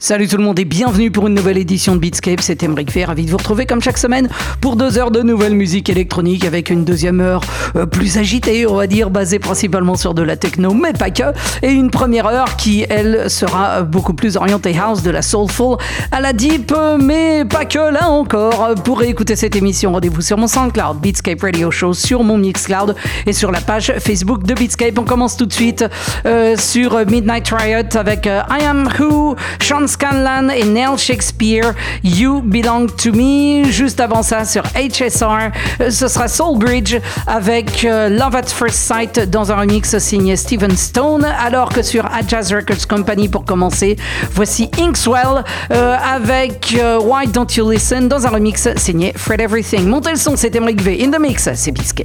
Salut tout le monde et bienvenue pour une nouvelle édition de Beatscape, c'est Emric Fair, ravi de vous retrouver comme chaque semaine pour deux heures de nouvelle musique électronique avec une deuxième heure euh, plus agitée, on va dire, basée principalement sur de la techno, mais pas que, et une première heure qui, elle, sera beaucoup plus orientée house, de la soulful à la deep, mais pas que, là encore. Pour écouter cette émission, rendez-vous sur mon SoundCloud, Beatscape Radio Show, sur mon Mixcloud et sur la page Facebook de Beatscape. On commence tout de suite euh, sur Midnight Riot avec euh, I Am Who, Sean Scanlan et Neil Shakespeare, You Belong to Me. Juste avant ça, sur HSR, euh, ce sera Soulbridge avec euh, Love at First Sight dans un remix signé Steven Stone. Alors que sur Jazz Records Company, pour commencer, voici Inkswell euh, avec Why Don't You Listen dans un remix signé Fred Everything. Montez le son, c'est Emmerich V. In the mix, c'est Biscuit.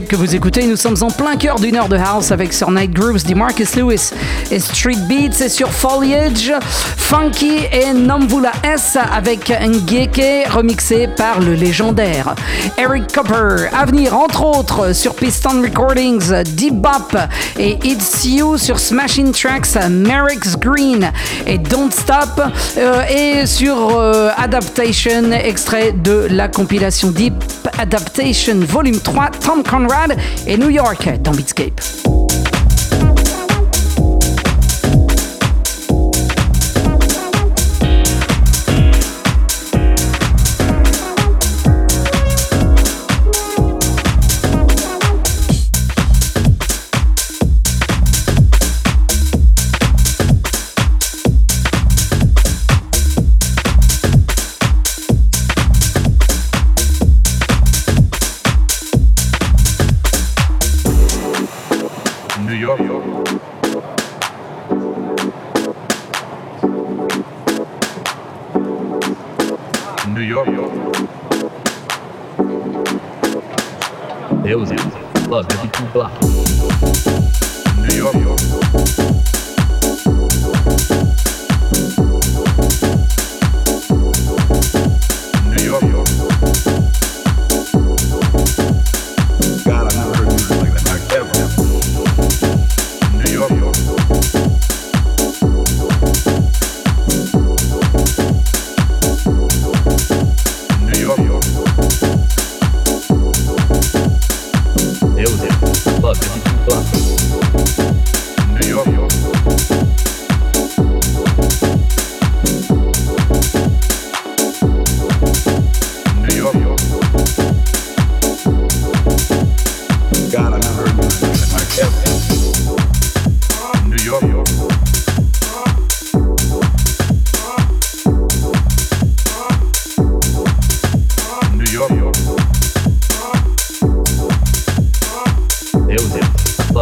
Que vous écoutez. Nous sommes en plein cœur d'une heure de house avec sur Night Grooves de Marcus Lewis et Street Beats et sur Foliage, Funky et Namvula S avec Ngeke remixé par le légendaire Eric Copper. À venir entre autres sur Piston Recordings, D-Bop et It's You sur Smashing Tracks, Merrick's Green et Don't Stop euh, et sur euh, Adaptation, extrait de la compilation Deep Adaptation Volume 3 Tom Conrad et New York dans Beatscape.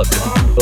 Club.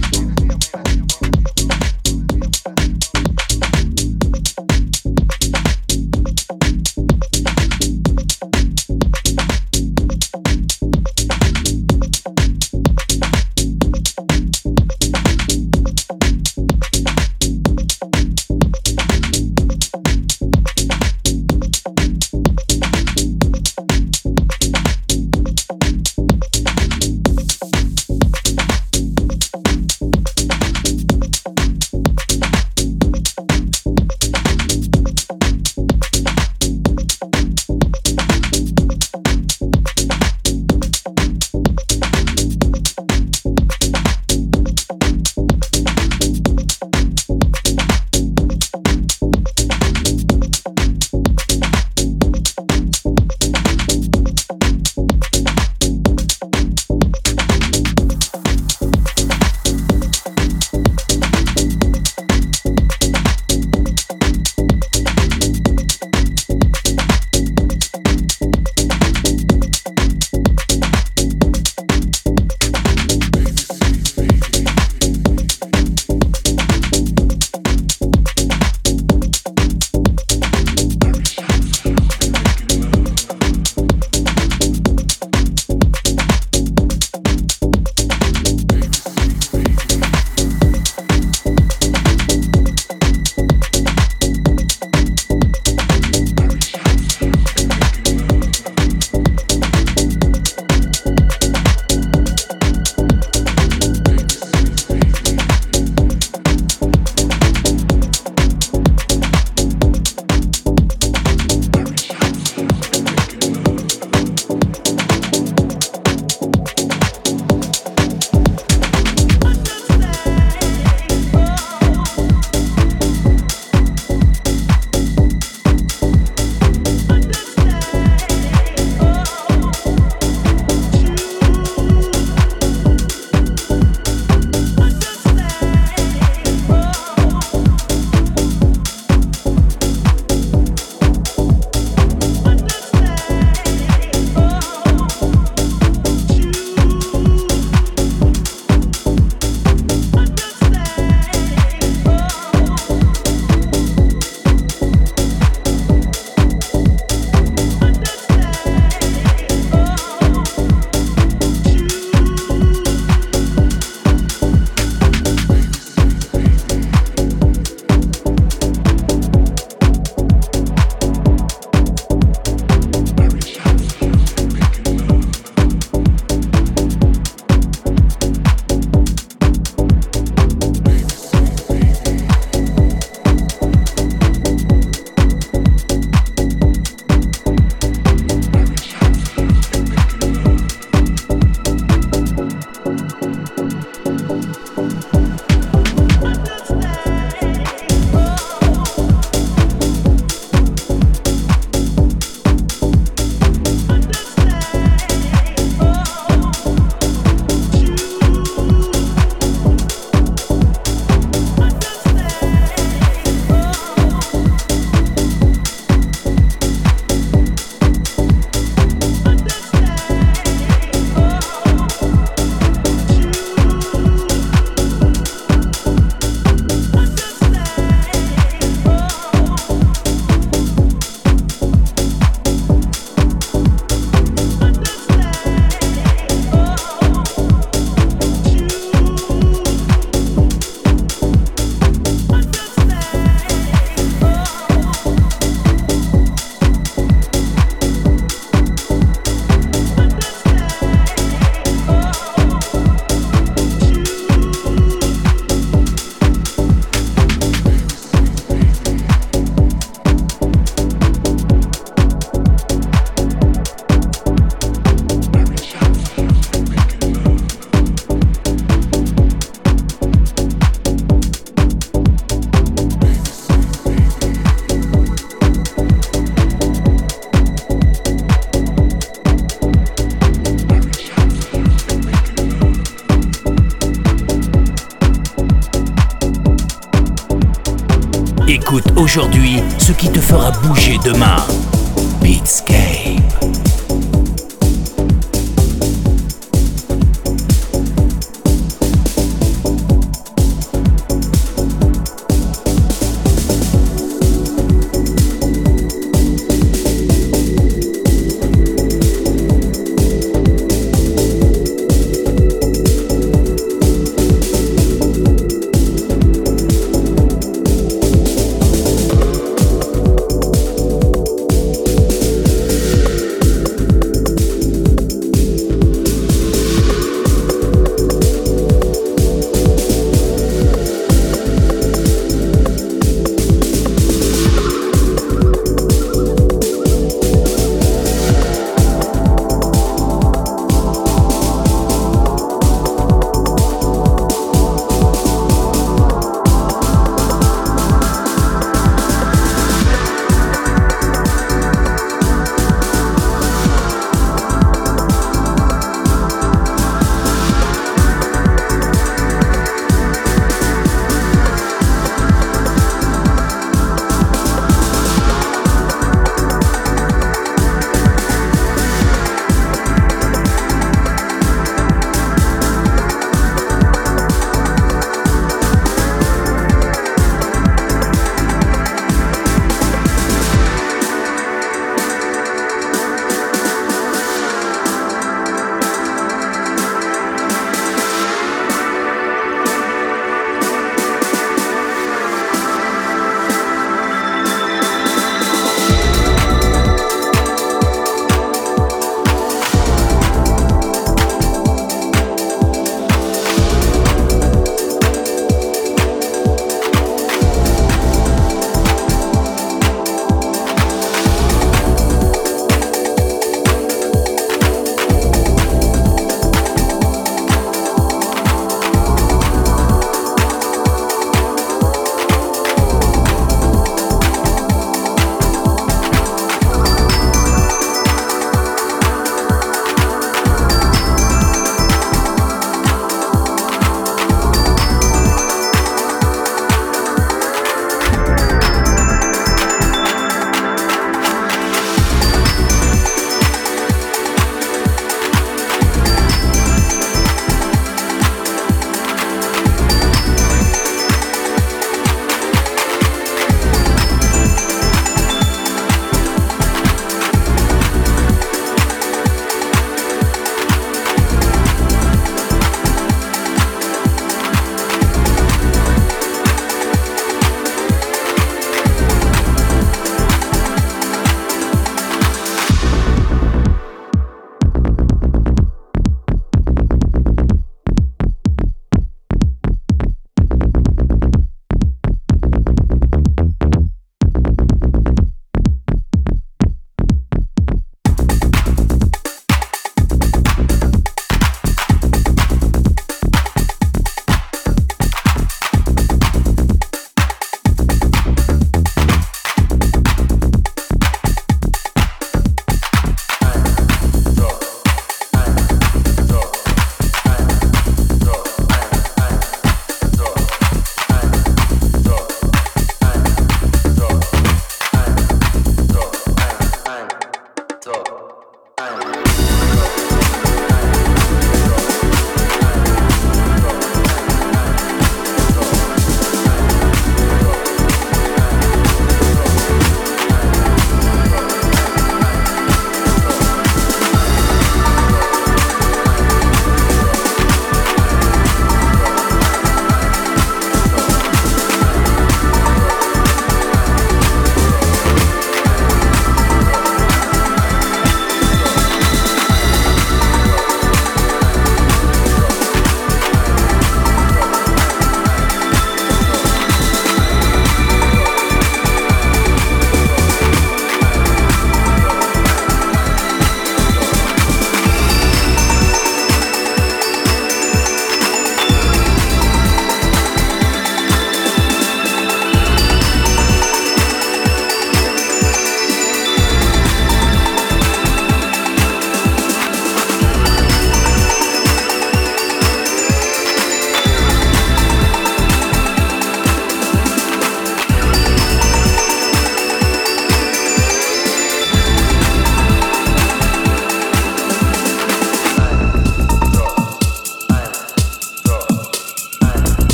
Aujourd'hui ce qui te fera bouger demain.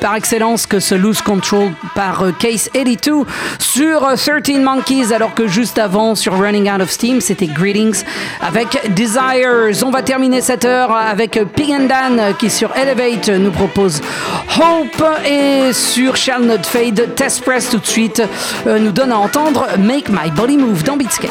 Par excellence que ce Loose Control par euh, Case 82 sur 13 euh, Monkeys, alors que juste avant sur Running Out of Steam, c'était Greetings avec Desires. On va terminer cette heure avec Pig and Dan qui sur Elevate nous propose Hope et sur Shall Not Fade, Test Press tout de suite euh, nous donne à entendre Make My Body Move dans Beatscape.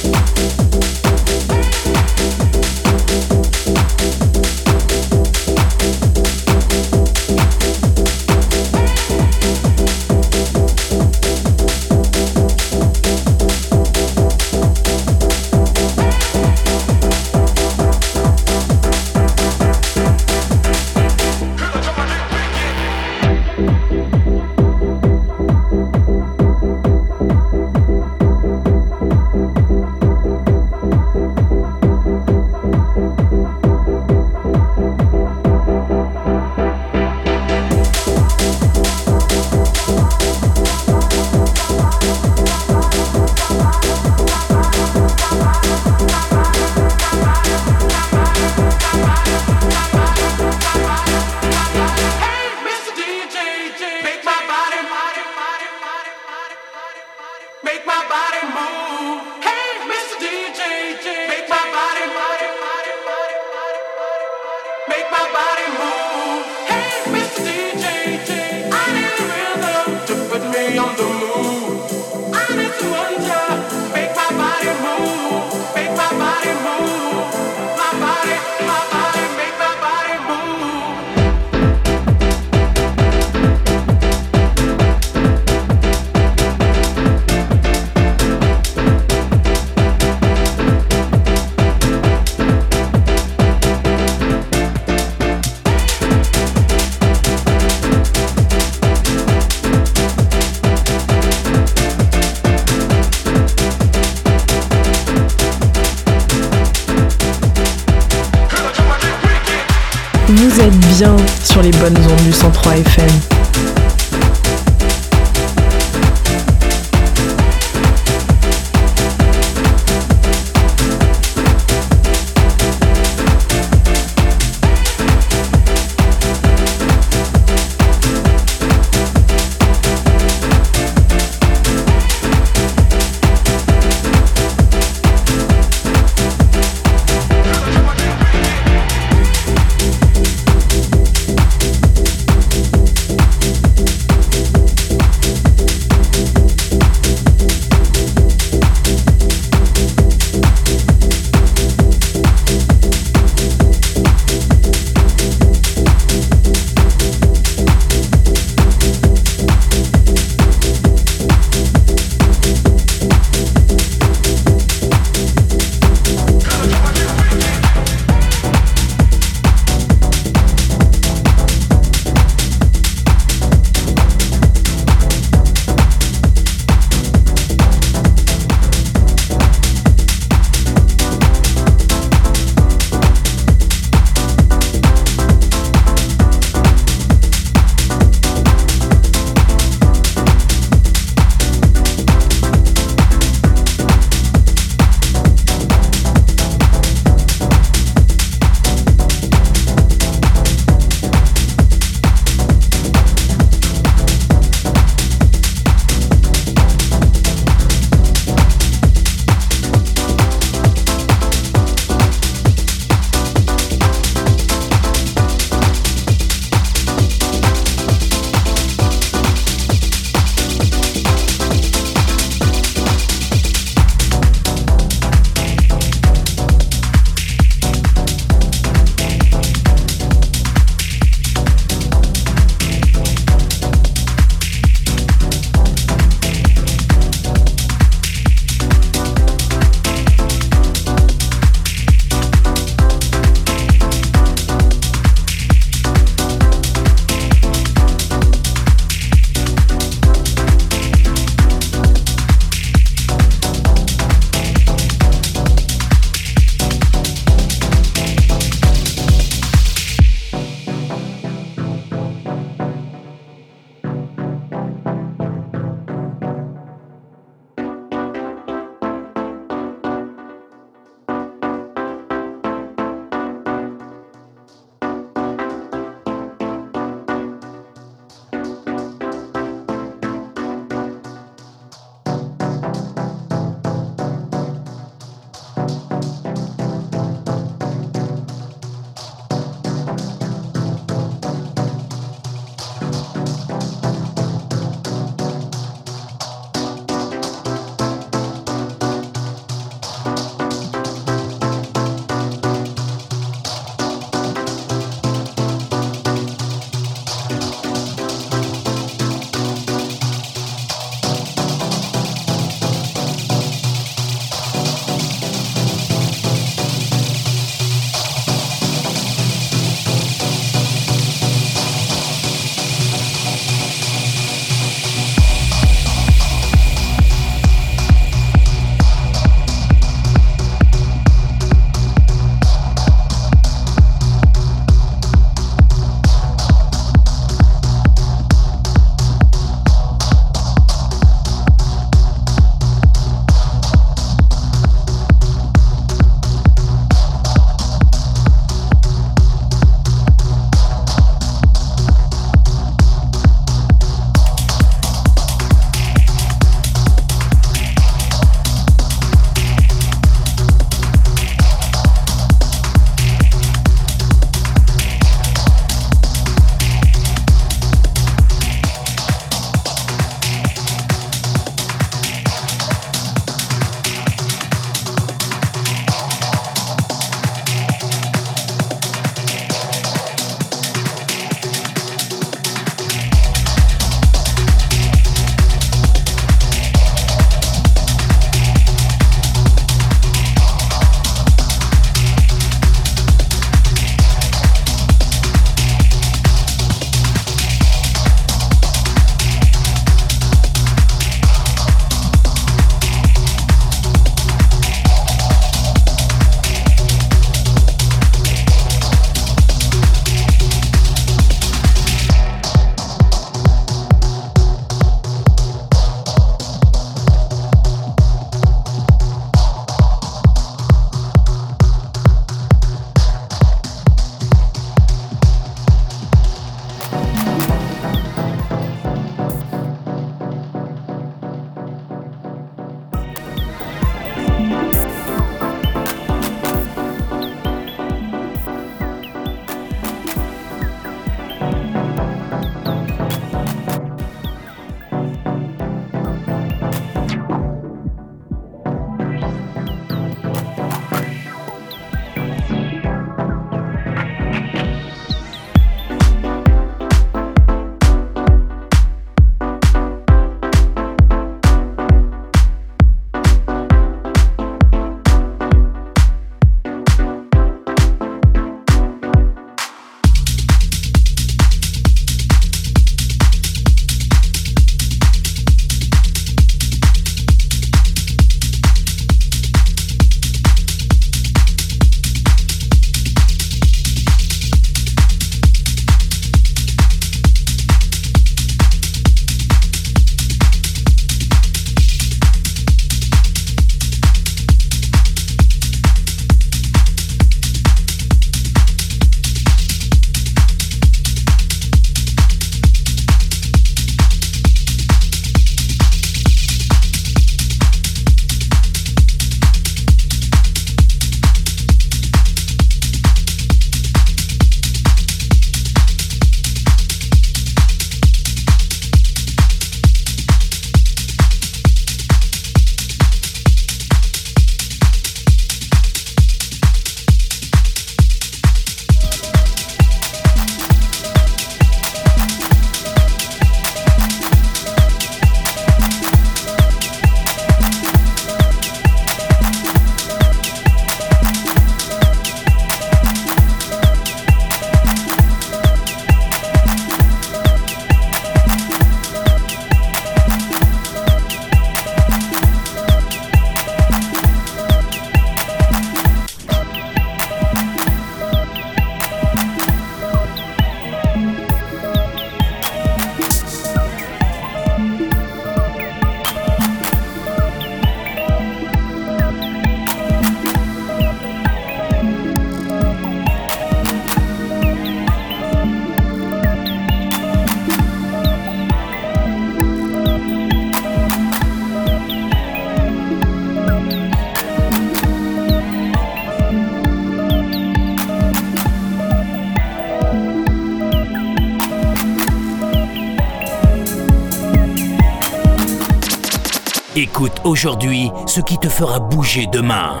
Aujourd'hui ce qui te fera bouger demain.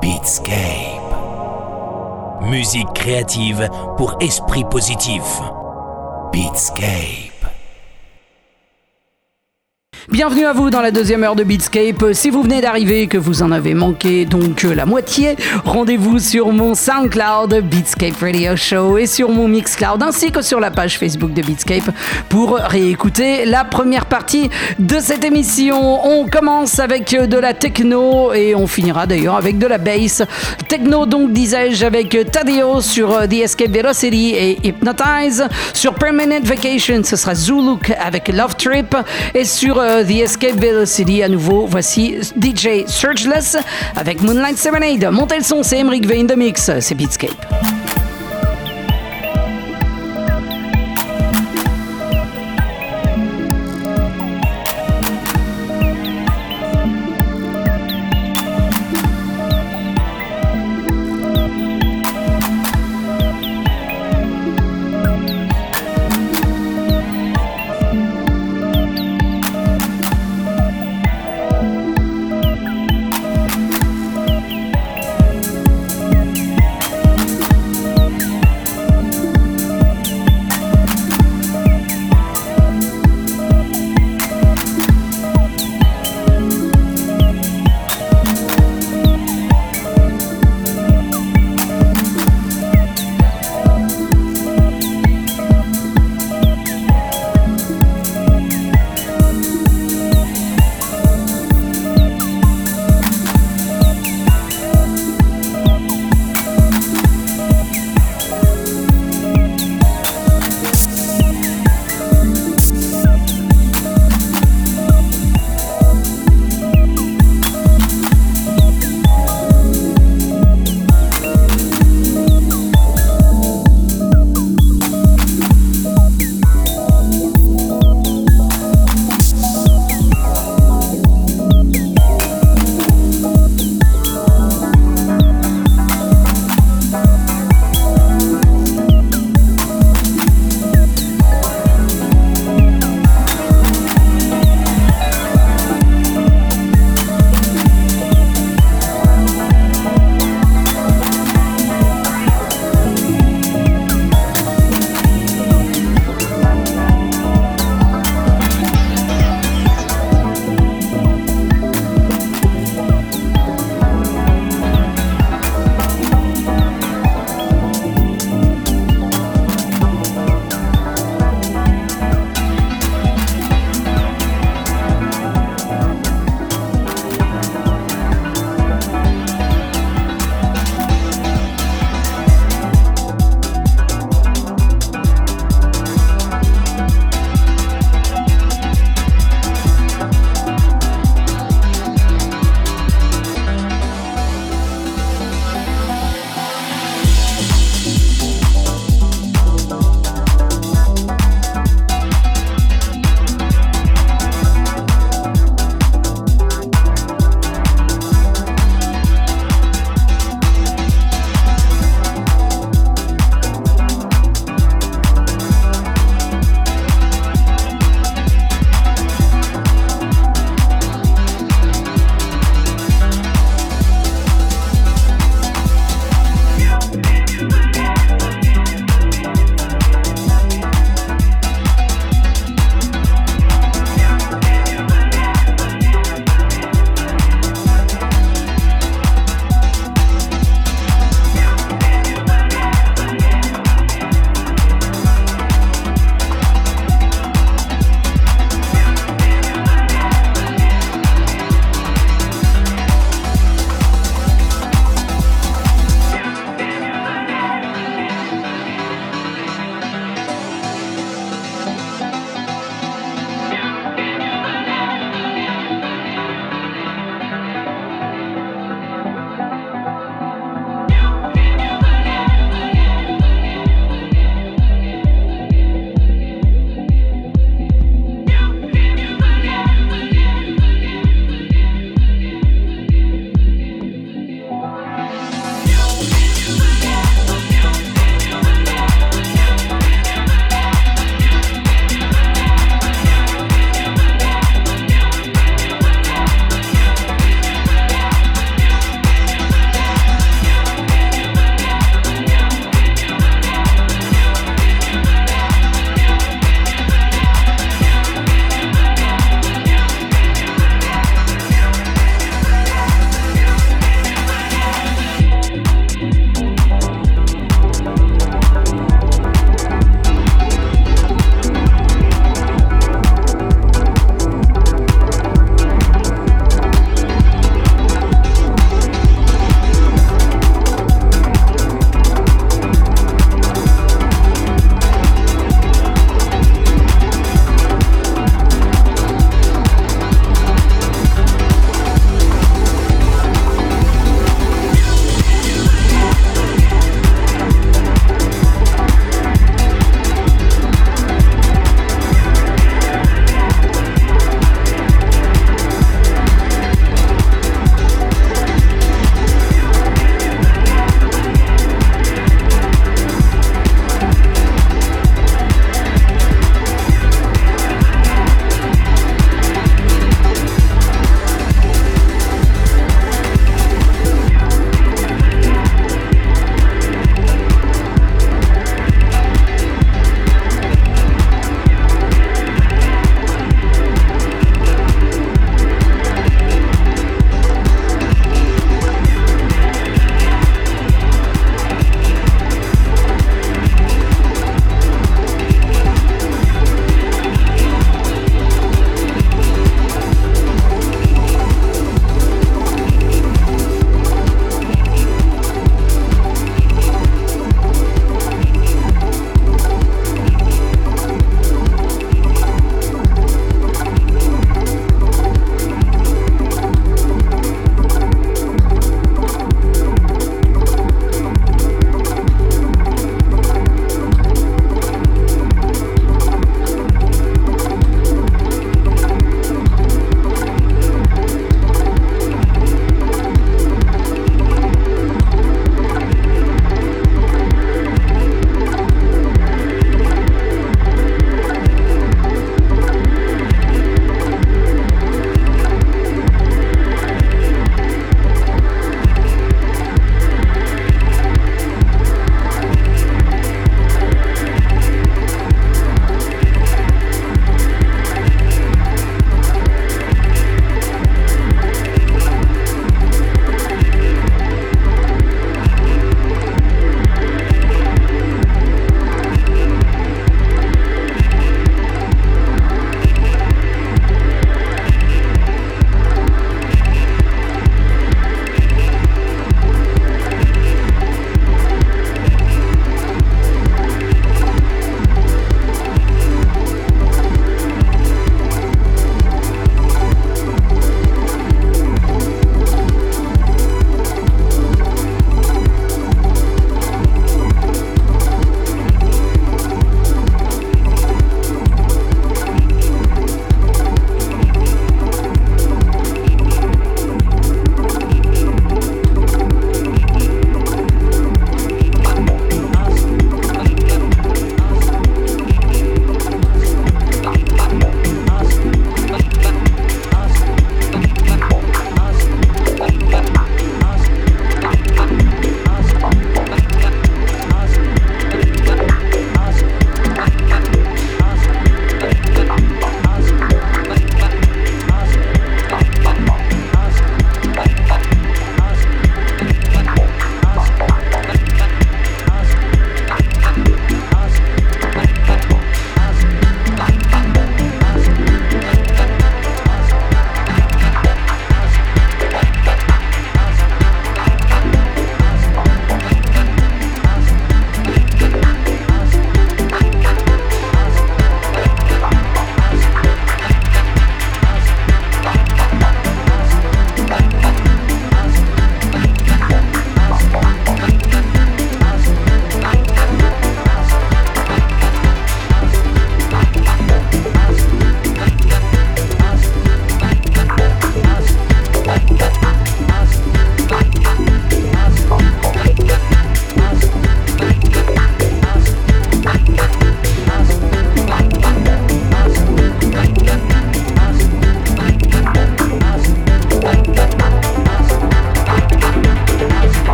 Beatscape. Musique créative pour esprit positif. Beatscape. Bienvenue à vous dans la deuxième heure de Beatscape. Si vous venez d'arriver et que vous en avez manqué donc la moitié, rendez-vous sur mon SoundCloud Beatscape Radio Show et sur mon Mixcloud ainsi que sur la page Facebook de Beatscape pour réécouter la première partie de cette émission. On commence avec de la techno et on finira d'ailleurs avec de la bass. Techno donc disais-je avec Tadio sur The Escape Velocity et Hypnotize. Sur Permanent Vacation ce sera Zuluk avec Love Trip et sur euh, The Escape Velocity à nouveau. Voici DJ Surgeless avec Moonlight Serenade. Montez le son, c'est Emric V in the mix, c'est Beatscape.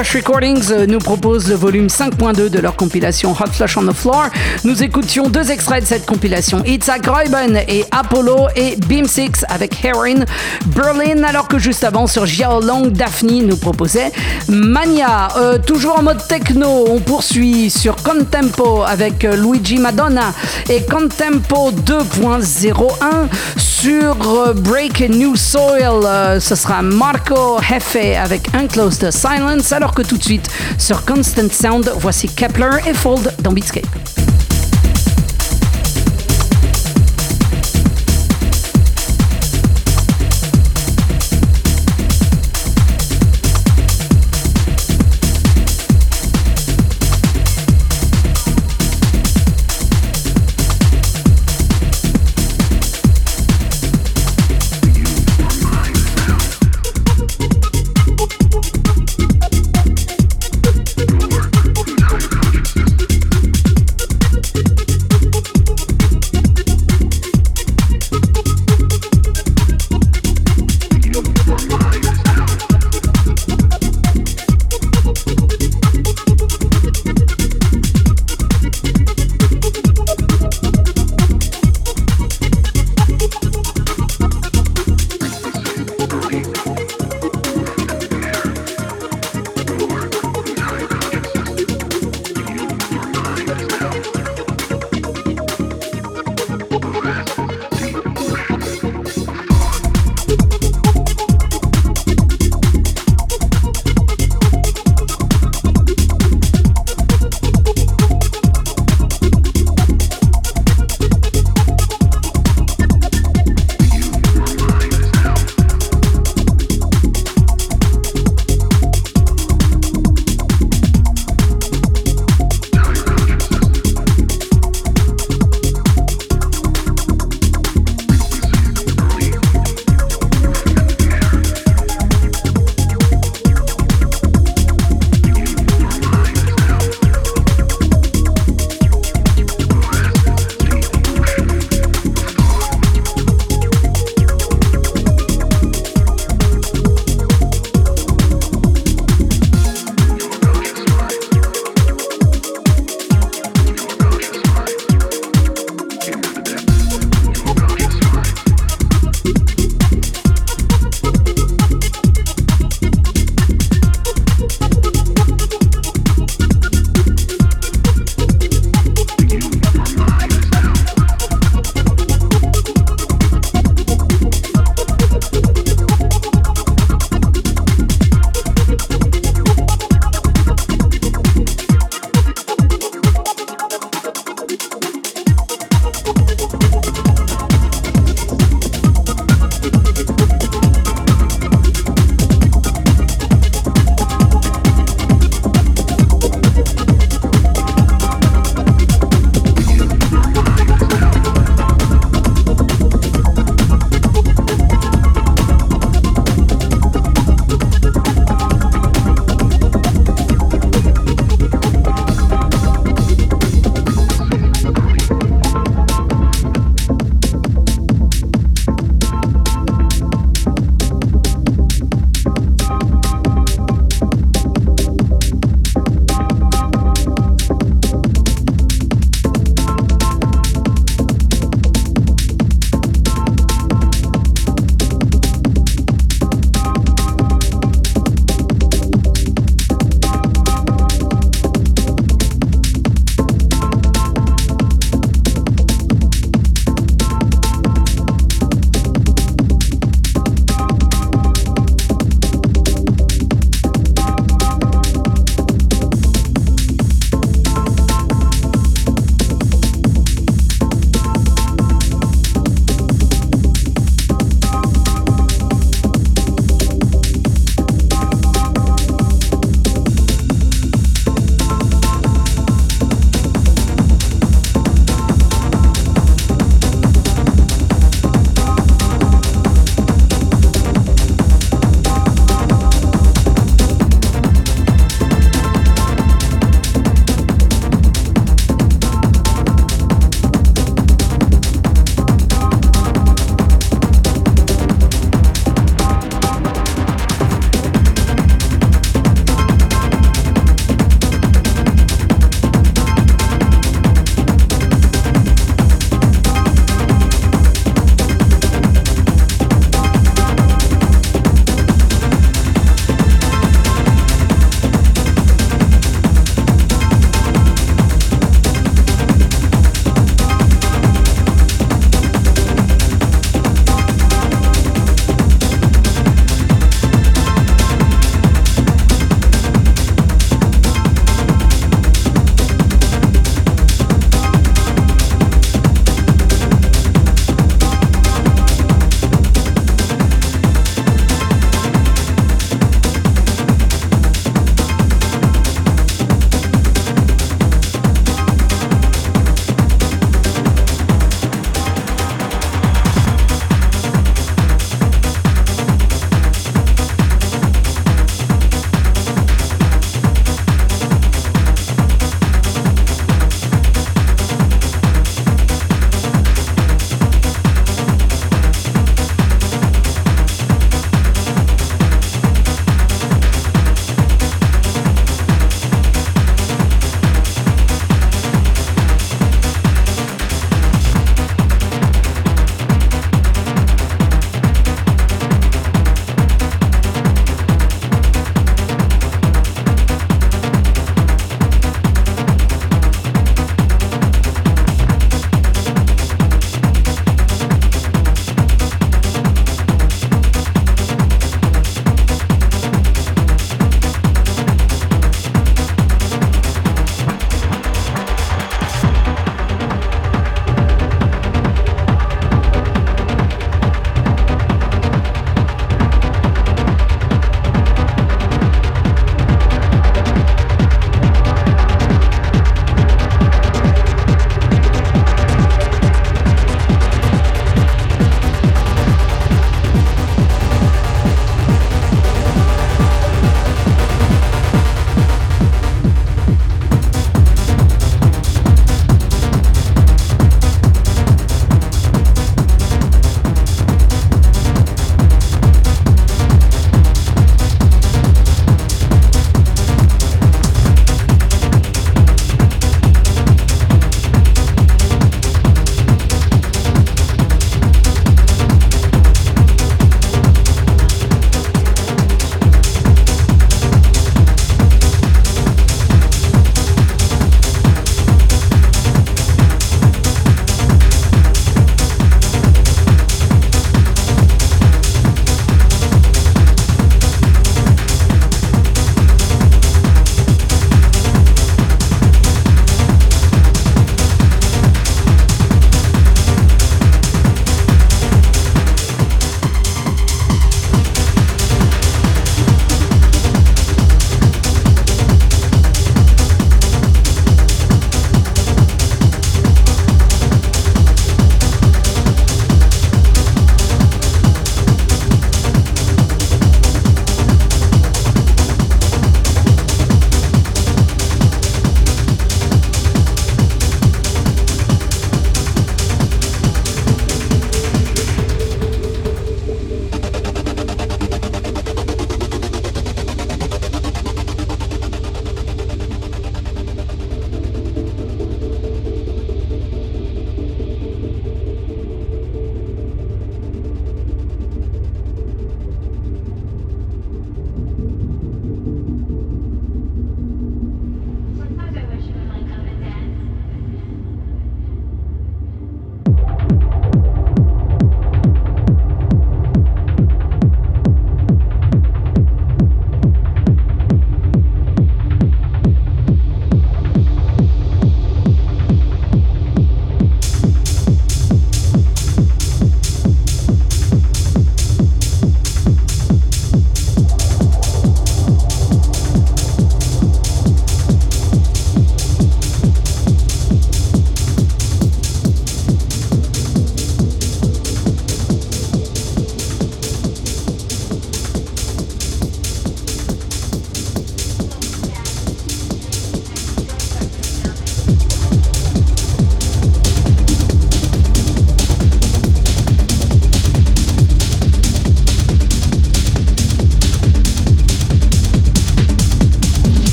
Hot Flush Recordings euh, nous propose le volume 5.2 de leur compilation Hot Flush on the Floor. Nous écoutions deux extraits de cette compilation, Itzhak Reuben et Apollo et Beam 6 avec Heroin Berlin, alors que juste avant sur Jiao Long, Daphne nous proposait Mania. Euh, toujours en mode techno, on poursuit sur Contempo avec euh, Luigi Madonna et Contempo 2.01 sur Break New Soil. euh, ce sera Marco Hefe avec Unclosed Silence, alors que tout de suite sur Constant Sound, voici Kepler et Fold dans Beatscape.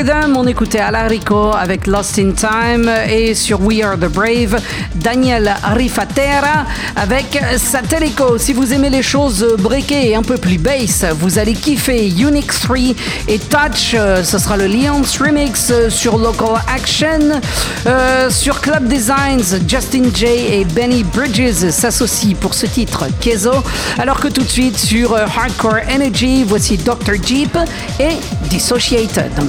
On écoutait Alarico avec Lost in Time et sur We Are the Brave, Daniel Rifatera avec Satelico. Si vous aimez les choses breakées et un peu plus bass, vous allez kiffer Unix 3 et Touch. Ce sera le Lyon's Remix sur Local Action. Euh, sur Club Designs, Justin J et Benny Bridges s'associent pour ce titre Kezo. Alors que tout de suite sur Hardcore Energy, voici Dr. Jeep et Dissociated dans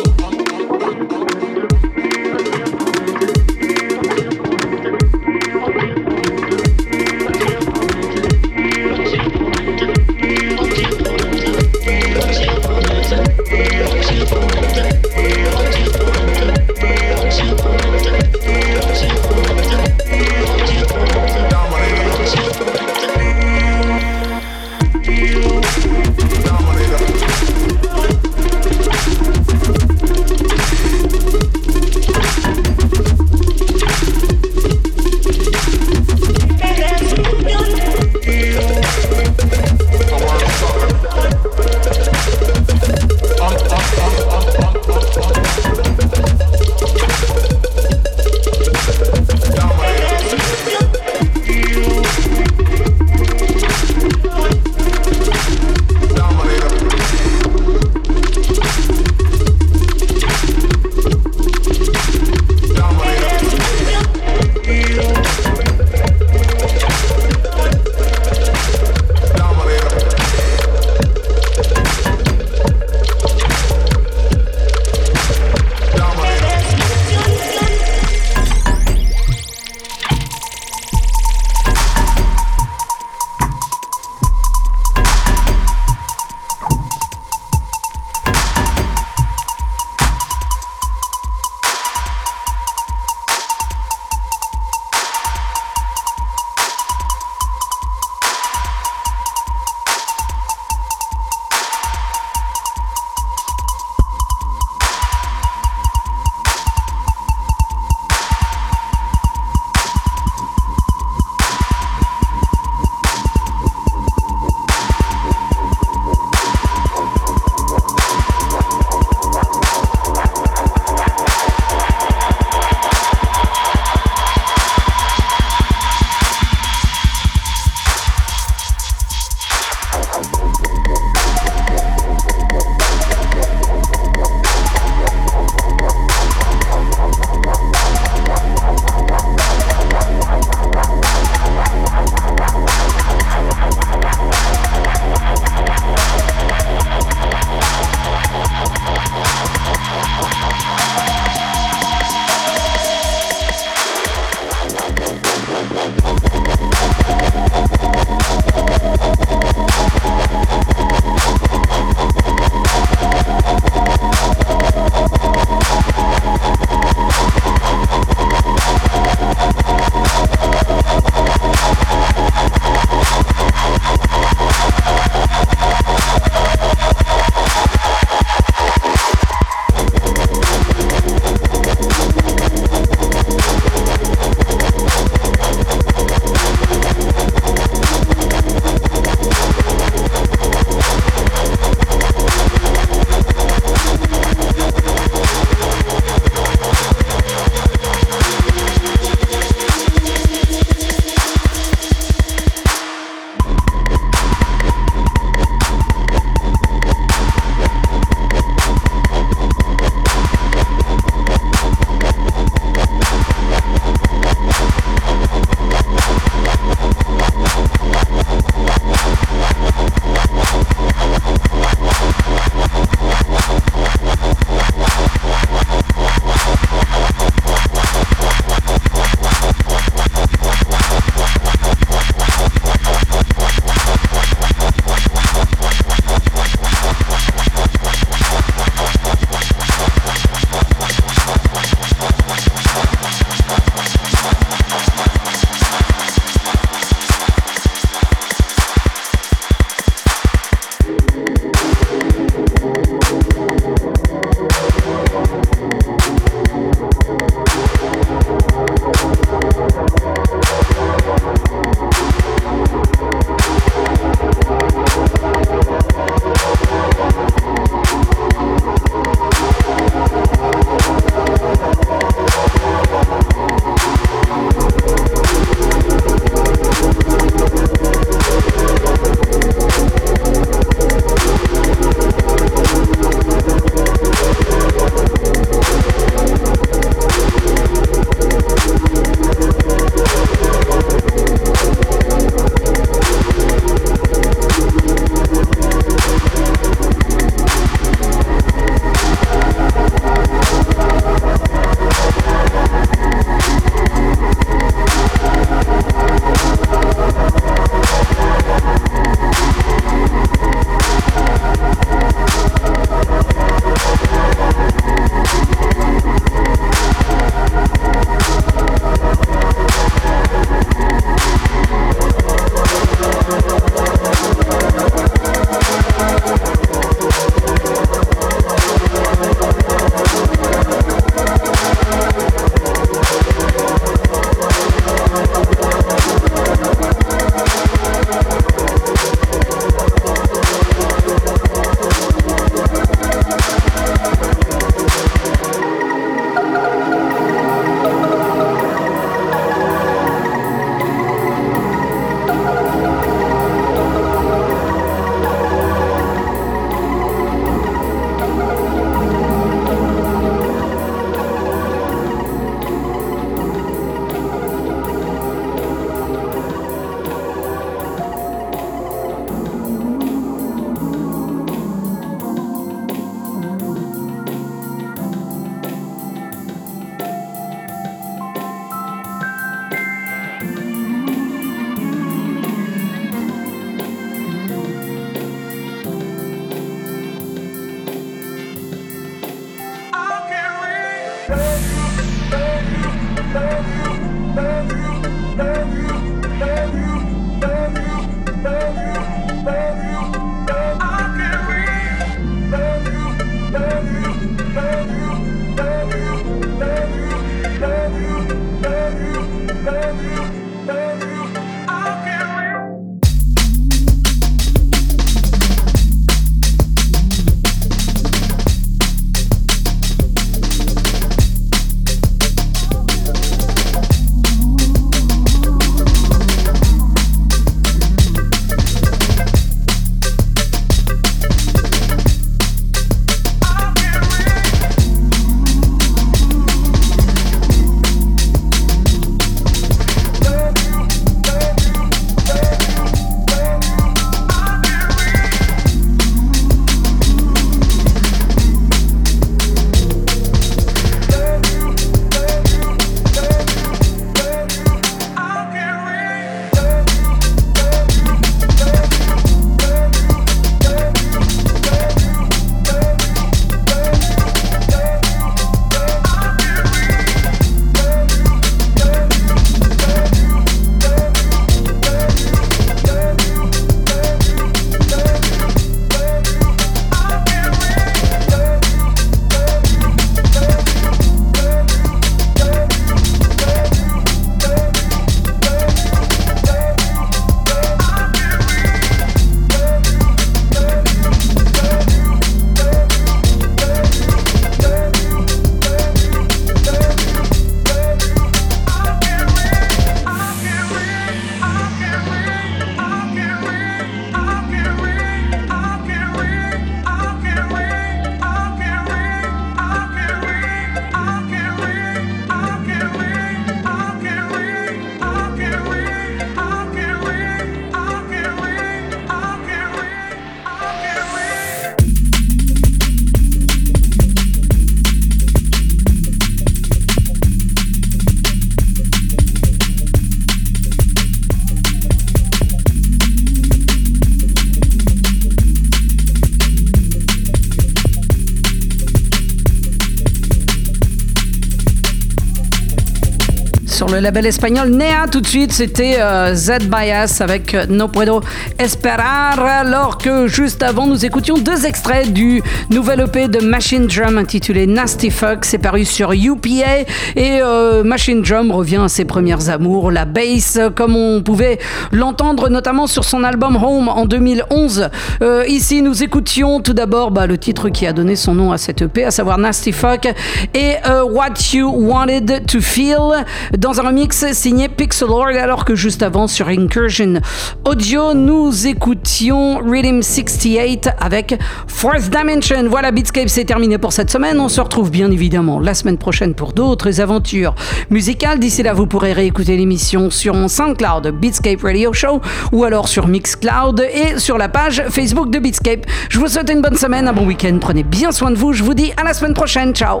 Le label espagnol Nea. Tout de suite, c'était euh, Z Bias avec euh, No Puedo Esperar. Alors que juste avant, nous écoutions deux extraits du nouvel EP de Machine Drum intitulé Nasty Fuck. C'est paru sur UPA. Et euh, Machine Drum revient à ses premières amours, la bass, comme on pouvait l'entendre notamment sur son album Home en 2011. Euh, ici, nous écoutions tout d'abord bah, le titre qui a donné son nom à cette EP, à savoir Nasty Fuck et euh, What You Wanted to Feel dans remix signé Pixelord, alors que juste avant sur Incursion Audio, nous écoutions Rhythm 68 avec Fourth Dimension. Voilà, Beatscape, c'est terminé pour cette semaine. On se retrouve bien évidemment la semaine prochaine pour d'autres aventures musicales. D'ici là, vous pourrez réécouter l'émission sur SoundCloud Beatscape Radio Show ou alors sur Mixcloud et sur la page Facebook de Beatscape. Je vous souhaite une bonne semaine, un bon week-end. Prenez bien soin de vous. Je vous dis à la semaine prochaine. Ciao